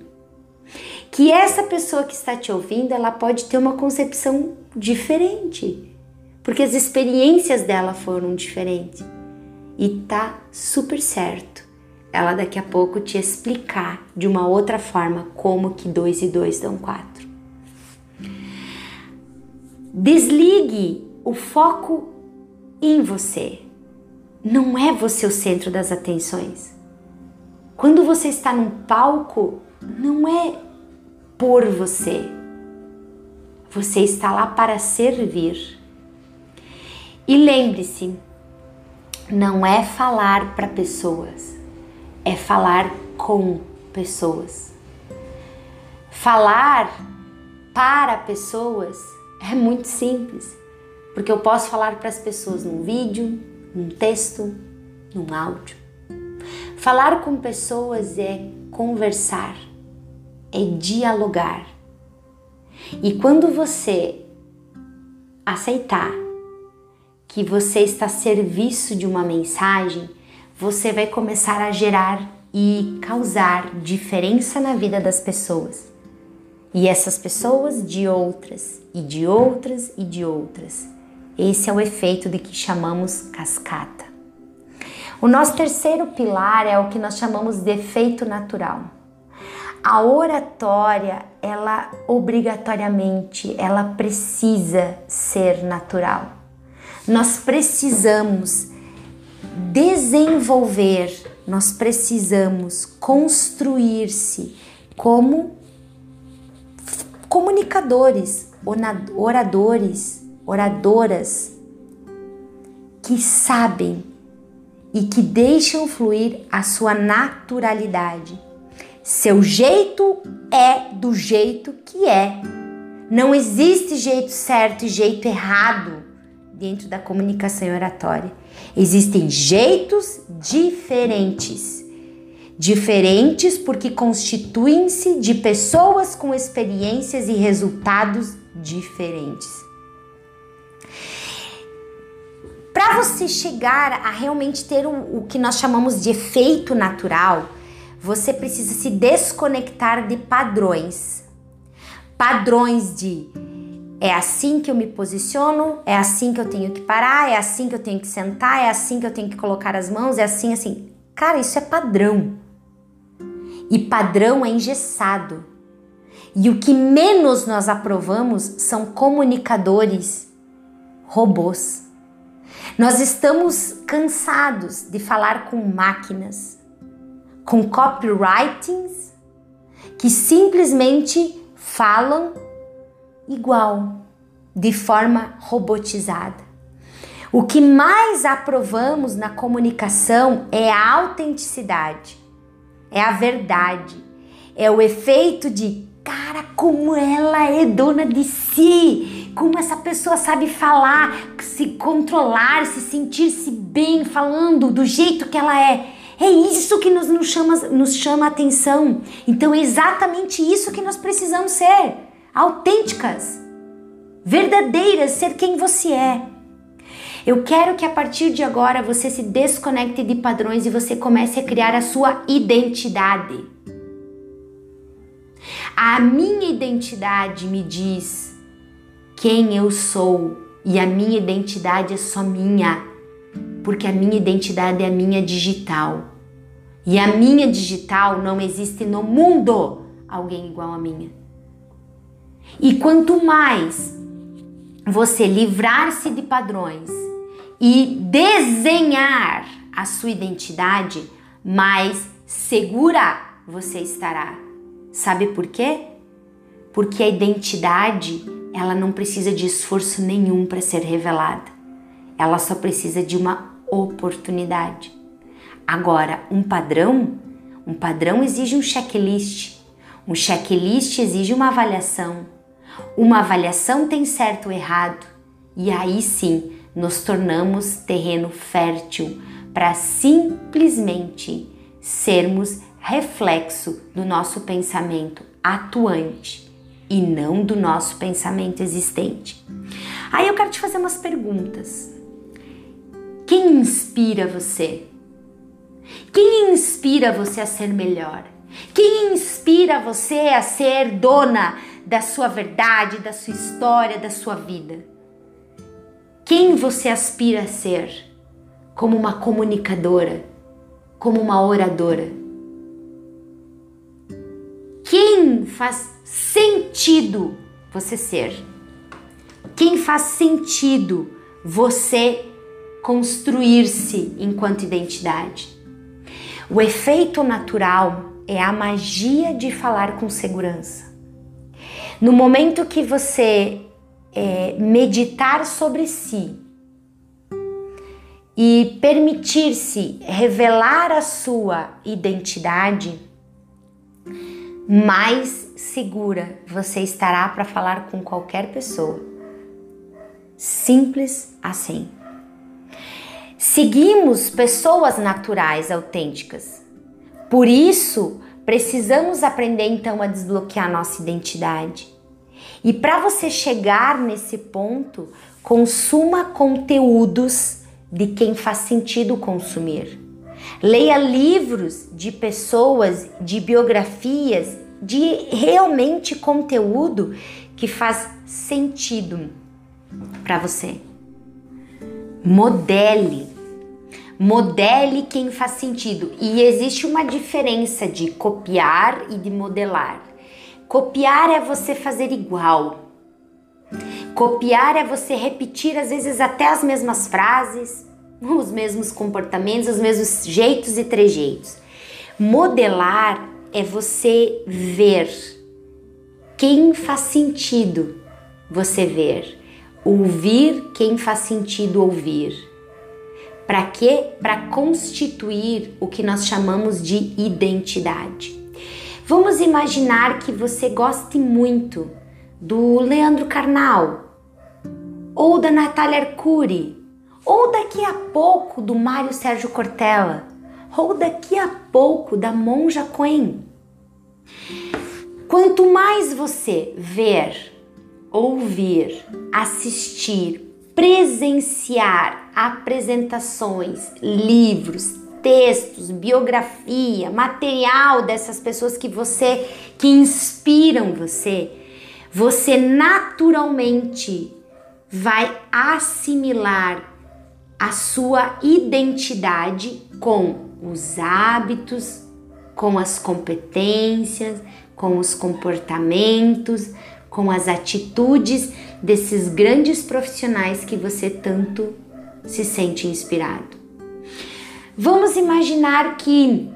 Que essa pessoa que está te ouvindo, ela pode ter uma concepção diferente, porque as experiências dela foram diferentes. E tá super certo ela daqui a pouco te explicar de uma outra forma como que 2 e 2 dão 4. Desligue o foco em você. Não é você o centro das atenções. Quando você está num palco, não é por você. Você está lá para servir. E lembre-se, não é falar para pessoas, é falar com pessoas. Falar para pessoas é muito simples, porque eu posso falar para as pessoas num vídeo, num texto, num áudio. Falar com pessoas é conversar, é dialogar. E quando você aceitar que você está a serviço de uma mensagem, você vai começar a gerar e causar diferença na vida das pessoas. E essas pessoas de outras, e de outras, e de outras. Esse é o efeito de que chamamos cascata. O nosso terceiro pilar é o que nós chamamos de efeito natural. A oratória, ela obrigatoriamente, ela precisa ser natural. Nós precisamos desenvolver, nós precisamos construir-se como comunicadores, oradores, oradoras que sabem e que deixam fluir a sua naturalidade. Seu jeito é do jeito que é. Não existe jeito certo e jeito errado dentro da comunicação oratória. Existem jeitos diferentes. Diferentes porque constituem-se de pessoas com experiências e resultados diferentes. Para você chegar a realmente ter o, o que nós chamamos de efeito natural, você precisa se desconectar de padrões. Padrões de é assim que eu me posiciono, é assim que eu tenho que parar, é assim que eu tenho que sentar, é assim que eu tenho que colocar as mãos, é assim, assim. Cara, isso é padrão. E padrão é engessado. E o que menos nós aprovamos são comunicadores robôs. Nós estamos cansados de falar com máquinas, com copywritings que simplesmente falam igual, de forma robotizada. O que mais aprovamos na comunicação é a autenticidade, é a verdade, é o efeito de cara, como ela é dona de si, como essa pessoa sabe falar, se controlar, se sentir-se bem falando do jeito que ela é. É isso que nos, nos, chama, nos chama a atenção. Então é exatamente isso que nós precisamos ser: autênticas, verdadeiras, ser quem você é. Eu quero que a partir de agora você se desconecte de padrões e você comece a criar a sua identidade. A minha identidade me diz quem eu sou e a minha identidade é só minha, porque a minha identidade é a minha digital. E a minha digital não existe no mundo alguém igual a minha. E quanto mais você livrar-se de padrões e desenhar a sua identidade, mais segura você estará. Sabe por quê? Porque a identidade ela não precisa de esforço nenhum para ser revelada. Ela só precisa de uma oportunidade. Agora, um padrão, um padrão exige um checklist. Um checklist exige uma avaliação. Uma avaliação tem certo ou errado. E aí sim, nos tornamos terreno fértil para simplesmente sermos reflexo do nosso pensamento atuante e não do nosso pensamento existente. Aí eu quero te fazer umas perguntas. Quem inspira você? Quem inspira você a ser melhor? Quem inspira você a ser dona da sua verdade, da sua história, da sua vida? Quem você aspira a ser como uma comunicadora, como uma oradora? Quem faz sentido você ser? Quem faz sentido você construir-se enquanto identidade? O efeito natural é a magia de falar com segurança. No momento que você é, meditar sobre si e permitir-se revelar a sua identidade, mais segura você estará para falar com qualquer pessoa. Simples assim. Seguimos pessoas naturais, autênticas. Por isso, precisamos aprender então a desbloquear nossa identidade. E para você chegar nesse ponto, consuma conteúdos de quem faz sentido consumir. Leia livros de pessoas, de biografias, de realmente conteúdo que faz sentido para você. Modele. Modele quem faz sentido. E existe uma diferença de copiar e de modelar. Copiar é você fazer igual. Copiar é você repetir às vezes até as mesmas frases, <laughs> os mesmos comportamentos, os mesmos jeitos e trejeitos. Modelar é você ver quem faz sentido você ver, ouvir quem faz sentido ouvir. Para quê? Para constituir o que nós chamamos de identidade. Vamos imaginar que você goste muito do Leandro Carnal, ou da Natália Arcuri, ou daqui a pouco do Mário Sérgio Cortella, ou daqui a pouco da Monja Coen. Quanto mais você ver, ouvir, assistir, presenciar apresentações, livros, textos, biografia, material dessas pessoas que você que inspiram você, você naturalmente vai assimilar a sua identidade com os hábitos, com as competências, com os comportamentos, com as atitudes desses grandes profissionais que você tanto se sente inspirado. Vamos imaginar que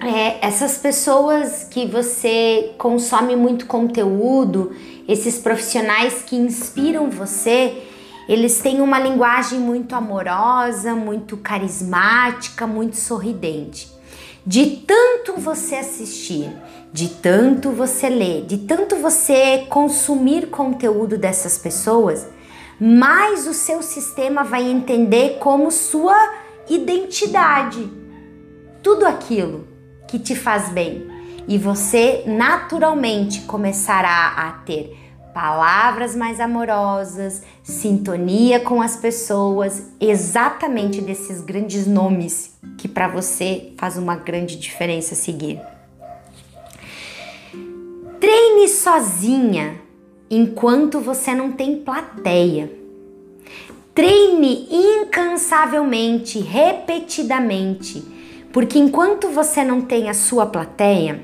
é, essas pessoas que você consome muito conteúdo, esses profissionais que inspiram você, eles têm uma linguagem muito amorosa, muito carismática, muito sorridente. De tanto você assistir, de tanto você ler, de tanto você consumir conteúdo dessas pessoas, mais o seu sistema vai entender como sua identidade. Tudo aquilo que te faz bem. E você naturalmente começará a ter palavras mais amorosas, sintonia com as pessoas, exatamente desses grandes nomes que para você faz uma grande diferença seguir. Treine sozinha enquanto você não tem plateia. Treine incansavelmente, repetidamente, porque enquanto você não tem a sua plateia,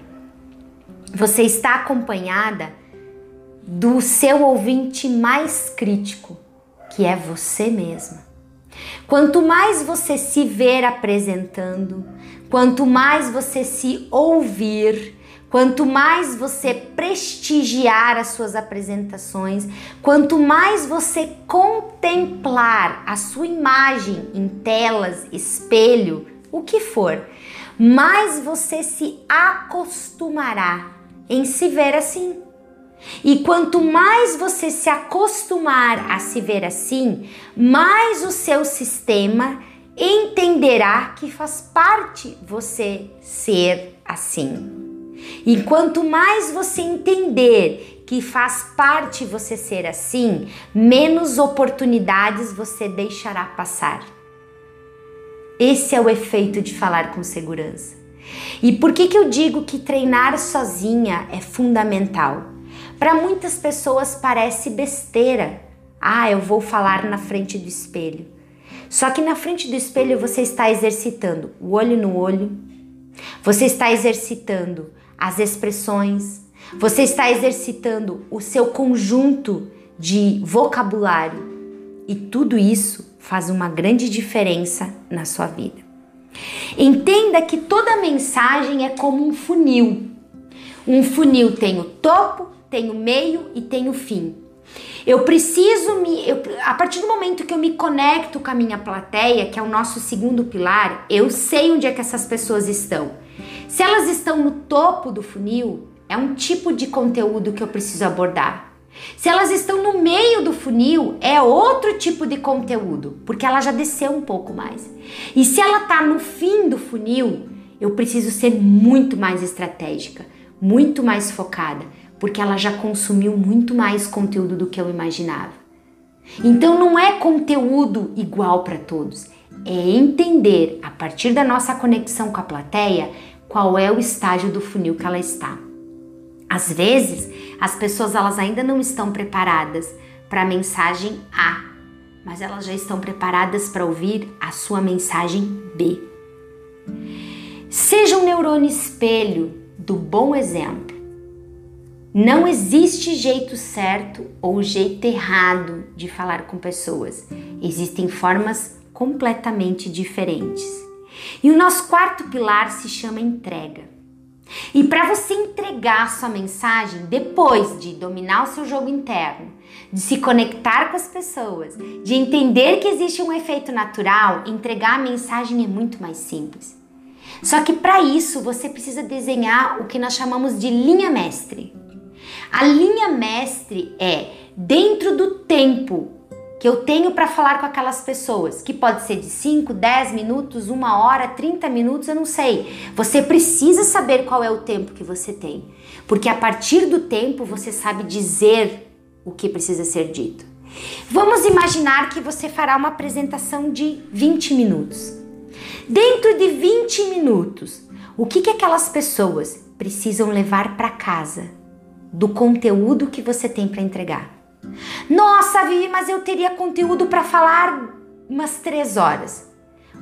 você está acompanhada do seu ouvinte mais crítico, que é você mesma. Quanto mais você se ver apresentando, quanto mais você se ouvir, quanto mais você prestigiar as suas apresentações, quanto mais você contemplar a sua imagem em telas, espelho, o que for, mais você se acostumará em se ver assim. E quanto mais você se acostumar a se ver assim, mais o seu sistema entenderá que faz parte você ser assim. E quanto mais você entender que faz parte você ser assim, menos oportunidades você deixará passar. Esse é o efeito de falar com segurança. E por que, que eu digo que treinar sozinha é fundamental? Para muitas pessoas parece besteira. Ah, eu vou falar na frente do espelho. Só que na frente do espelho você está exercitando o olho no olho, você está exercitando as expressões, você está exercitando o seu conjunto de vocabulário e tudo isso faz uma grande diferença na sua vida. Entenda que toda mensagem é como um funil. Um funil tem o topo, tem o meio e tem o fim. Eu preciso me. Eu, a partir do momento que eu me conecto com a minha plateia, que é o nosso segundo pilar, eu sei onde é que essas pessoas estão. Se elas estão no topo do funil, é um tipo de conteúdo que eu preciso abordar. Se elas estão no meio do funil, é outro tipo de conteúdo, porque ela já desceu um pouco mais. E se ela está no fim do funil, eu preciso ser muito mais estratégica, muito mais focada, porque ela já consumiu muito mais conteúdo do que eu imaginava. Então não é conteúdo igual para todos, é entender a partir da nossa conexão com a plateia qual é o estágio do funil que ela está. Às vezes, as pessoas elas ainda não estão preparadas para a mensagem A, mas elas já estão preparadas para ouvir a sua mensagem B. Seja um neurônio espelho do bom exemplo. Não existe jeito certo ou jeito errado de falar com pessoas. Existem formas completamente diferentes. E o nosso quarto pilar se chama entrega. E para você entregar sua mensagem depois de dominar o seu jogo interno, de se conectar com as pessoas, de entender que existe um efeito natural, entregar a mensagem é muito mais simples. Só que para isso você precisa desenhar o que nós chamamos de linha mestre. A linha mestre é dentro do tempo que eu tenho para falar com aquelas pessoas, que pode ser de 5, 10 minutos, uma hora, 30 minutos, eu não sei. Você precisa saber qual é o tempo que você tem, porque a partir do tempo você sabe dizer o que precisa ser dito. Vamos imaginar que você fará uma apresentação de 20 minutos. Dentro de 20 minutos, o que, que aquelas pessoas precisam levar para casa do conteúdo que você tem para entregar? Nossa, Vivi, mas eu teria conteúdo para falar umas três horas.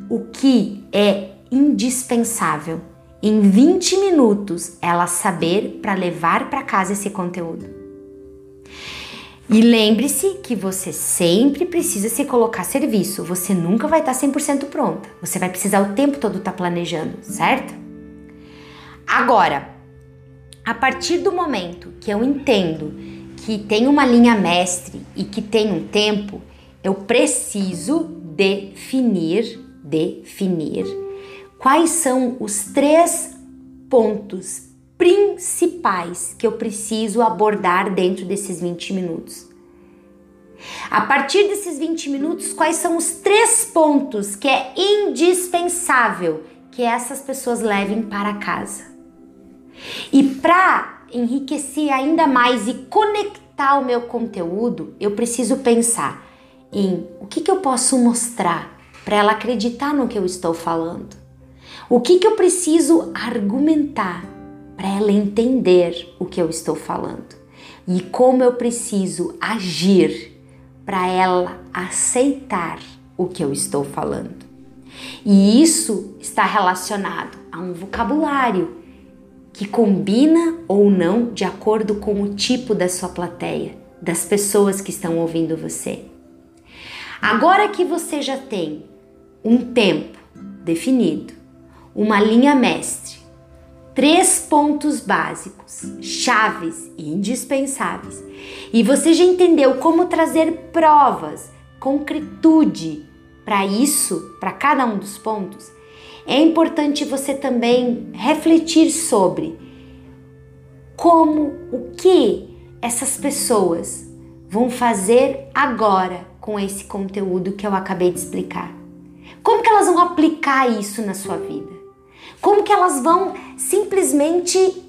O que é indispensável em 20 minutos ela saber para levar para casa esse conteúdo. E lembre-se que você sempre precisa se colocar a serviço. Você nunca vai estar 100% pronta. Você vai precisar o tempo todo estar planejando, certo? Agora, a partir do momento que eu entendo que tem uma linha mestre e que tem um tempo, eu preciso definir, definir quais são os três pontos principais que eu preciso abordar dentro desses 20 minutos. A partir desses 20 minutos, quais são os três pontos que é indispensável que essas pessoas levem para casa? E para enriquecer ainda mais e conectar o meu conteúdo, eu preciso pensar em o que, que eu posso mostrar para ela acreditar no que eu estou falando. O que, que eu preciso argumentar para ela entender o que eu estou falando. E como eu preciso agir para ela aceitar o que eu estou falando. E isso está relacionado a um vocabulário que combina ou não de acordo com o tipo da sua plateia, das pessoas que estão ouvindo você. Agora que você já tem um tempo definido, uma linha mestre, três pontos básicos, chaves e indispensáveis, e você já entendeu como trazer provas, concretude para isso, para cada um dos pontos, é importante você também refletir sobre como, o que essas pessoas vão fazer agora com esse conteúdo que eu acabei de explicar. Como que elas vão aplicar isso na sua vida? Como que elas vão simplesmente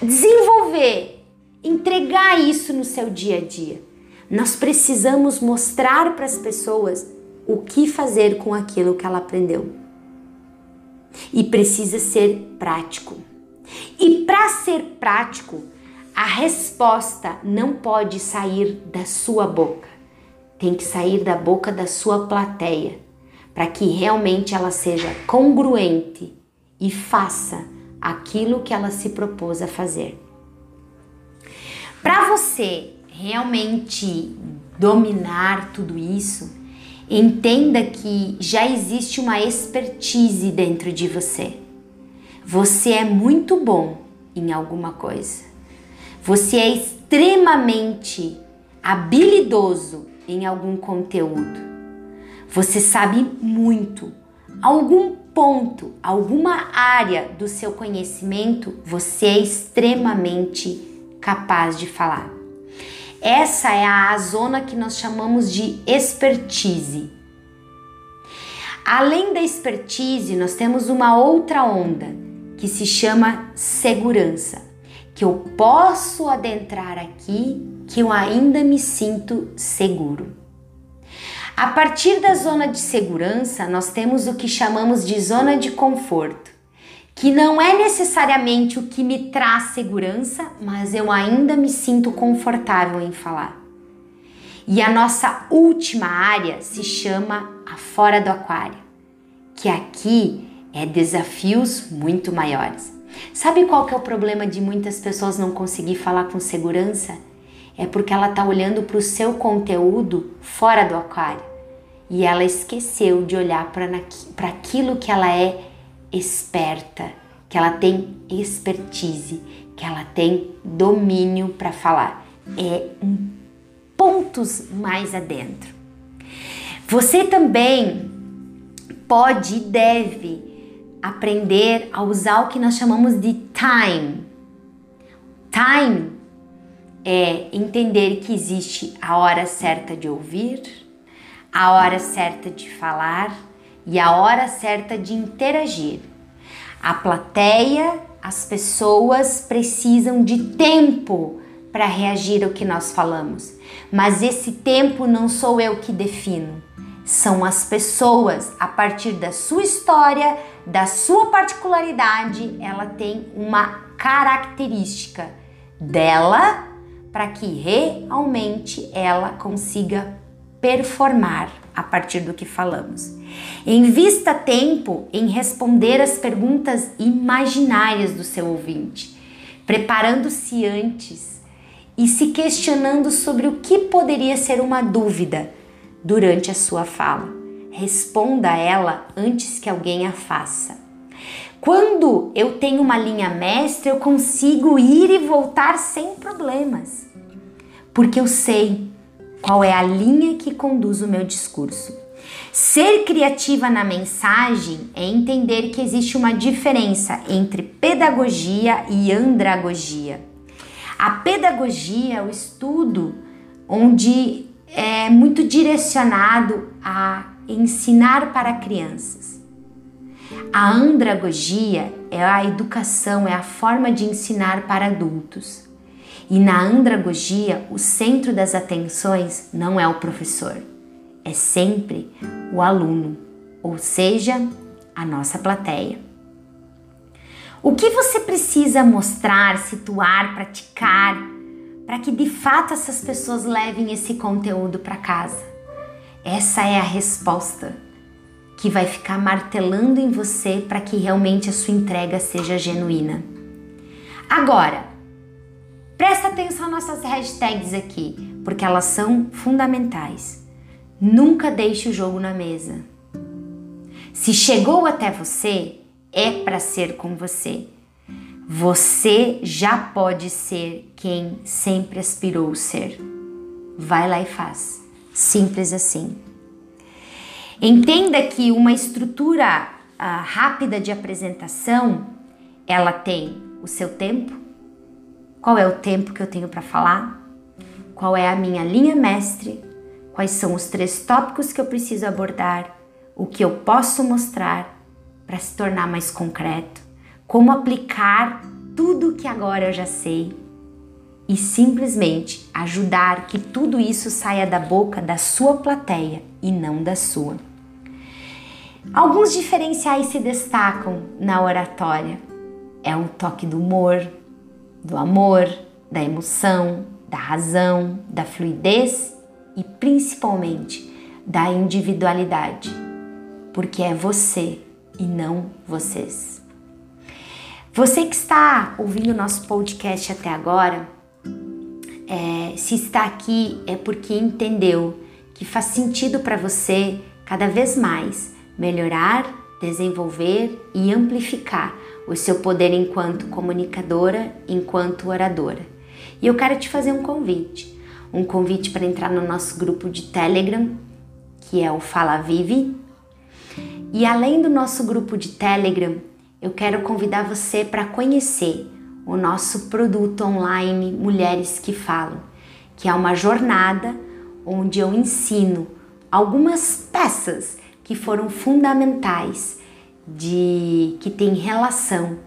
desenvolver, entregar isso no seu dia a dia? Nós precisamos mostrar para as pessoas o que fazer com aquilo que ela aprendeu e precisa ser prático. E para ser prático, a resposta não pode sair da sua boca, tem que sair da boca da sua plateia, para que realmente ela seja congruente e faça aquilo que ela se propôs a fazer. Para você realmente dominar tudo isso, Entenda que já existe uma expertise dentro de você. Você é muito bom em alguma coisa. Você é extremamente habilidoso em algum conteúdo. Você sabe muito. Algum ponto, alguma área do seu conhecimento, você é extremamente capaz de falar. Essa é a zona que nós chamamos de expertise. Além da expertise, nós temos uma outra onda que se chama segurança, que eu posso adentrar aqui, que eu ainda me sinto seguro. A partir da zona de segurança, nós temos o que chamamos de zona de conforto, que não é necessariamente o que me traz segurança, mas eu ainda me sinto confortável em falar. E a nossa última área se chama a fora do aquário, que aqui é desafios muito maiores. Sabe qual que é o problema de muitas pessoas não conseguir falar com segurança? É porque ela está olhando para o seu conteúdo fora do aquário e ela esqueceu de olhar para aquilo que ela é esperta, que ela tem expertise, que ela tem domínio para falar. É um pontos mais adentro. Você também pode e deve aprender a usar o que nós chamamos de time. Time é entender que existe a hora certa de ouvir, a hora certa de falar e a hora certa de interagir. A plateia, as pessoas precisam de tempo para reagir ao que nós falamos, mas esse tempo não sou eu que defino. São as pessoas, a partir da sua história, da sua particularidade, ela tem uma característica dela para que realmente ela consiga performar a partir do que falamos. Invista tempo em responder as perguntas imaginárias do seu ouvinte, preparando-se antes e se questionando sobre o que poderia ser uma dúvida durante a sua fala. Responda a ela antes que alguém a faça. Quando eu tenho uma linha mestra, eu consigo ir e voltar sem problemas, porque eu sei qual é a linha que conduz o meu discurso. Ser criativa na mensagem é entender que existe uma diferença entre pedagogia e andragogia. A pedagogia é o estudo onde é muito direcionado a ensinar para crianças. A andragogia é a educação, é a forma de ensinar para adultos. E na andragogia, o centro das atenções não é o professor, é sempre o aluno, ou seja, a nossa plateia. O que você precisa mostrar, situar, praticar para que de fato essas pessoas levem esse conteúdo para casa? Essa é a resposta que vai ficar martelando em você para que realmente a sua entrega seja genuína. Agora, Presta atenção nas nossas hashtags aqui, porque elas são fundamentais. Nunca deixe o jogo na mesa. Se chegou até você, é para ser com você. Você já pode ser quem sempre aspirou ser. Vai lá e faz. Simples assim. Entenda que uma estrutura uh, rápida de apresentação, ela tem o seu tempo, qual é o tempo que eu tenho para falar? Qual é a minha linha mestre? Quais são os três tópicos que eu preciso abordar? O que eu posso mostrar para se tornar mais concreto? Como aplicar tudo que agora eu já sei e simplesmente ajudar que tudo isso saia da boca da sua plateia e não da sua. Alguns diferenciais se destacam na oratória. É o toque do humor, do amor, da emoção, da razão, da fluidez e principalmente da individualidade, porque é você e não vocês. Você que está ouvindo nosso podcast até agora, é, se está aqui é porque entendeu que faz sentido para você cada vez mais melhorar, desenvolver e amplificar o seu poder enquanto comunicadora, enquanto oradora. E eu quero te fazer um convite, um convite para entrar no nosso grupo de Telegram, que é o Fala Vive. E além do nosso grupo de Telegram, eu quero convidar você para conhecer o nosso produto online Mulheres que Falam, que é uma jornada onde eu ensino algumas peças que foram fundamentais de que tem relação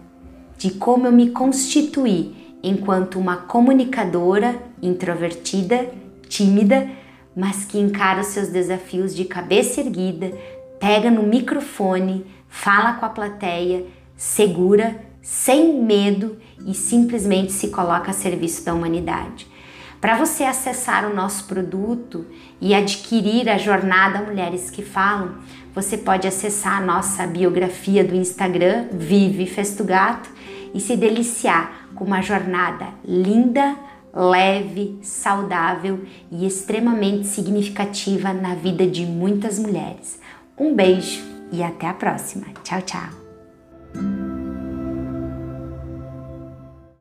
de como eu me constituí enquanto uma comunicadora introvertida, tímida, mas que encara os seus desafios de cabeça erguida, pega no microfone, fala com a plateia, segura, sem medo e simplesmente se coloca a serviço da humanidade. Para você acessar o nosso produto e adquirir a jornada Mulheres que Falam, você pode acessar a nossa biografia do Instagram, Vive Festo Gato, e se deliciar com uma jornada linda, leve, saudável e extremamente significativa na vida de muitas mulheres. Um beijo e até a próxima. Tchau, tchau.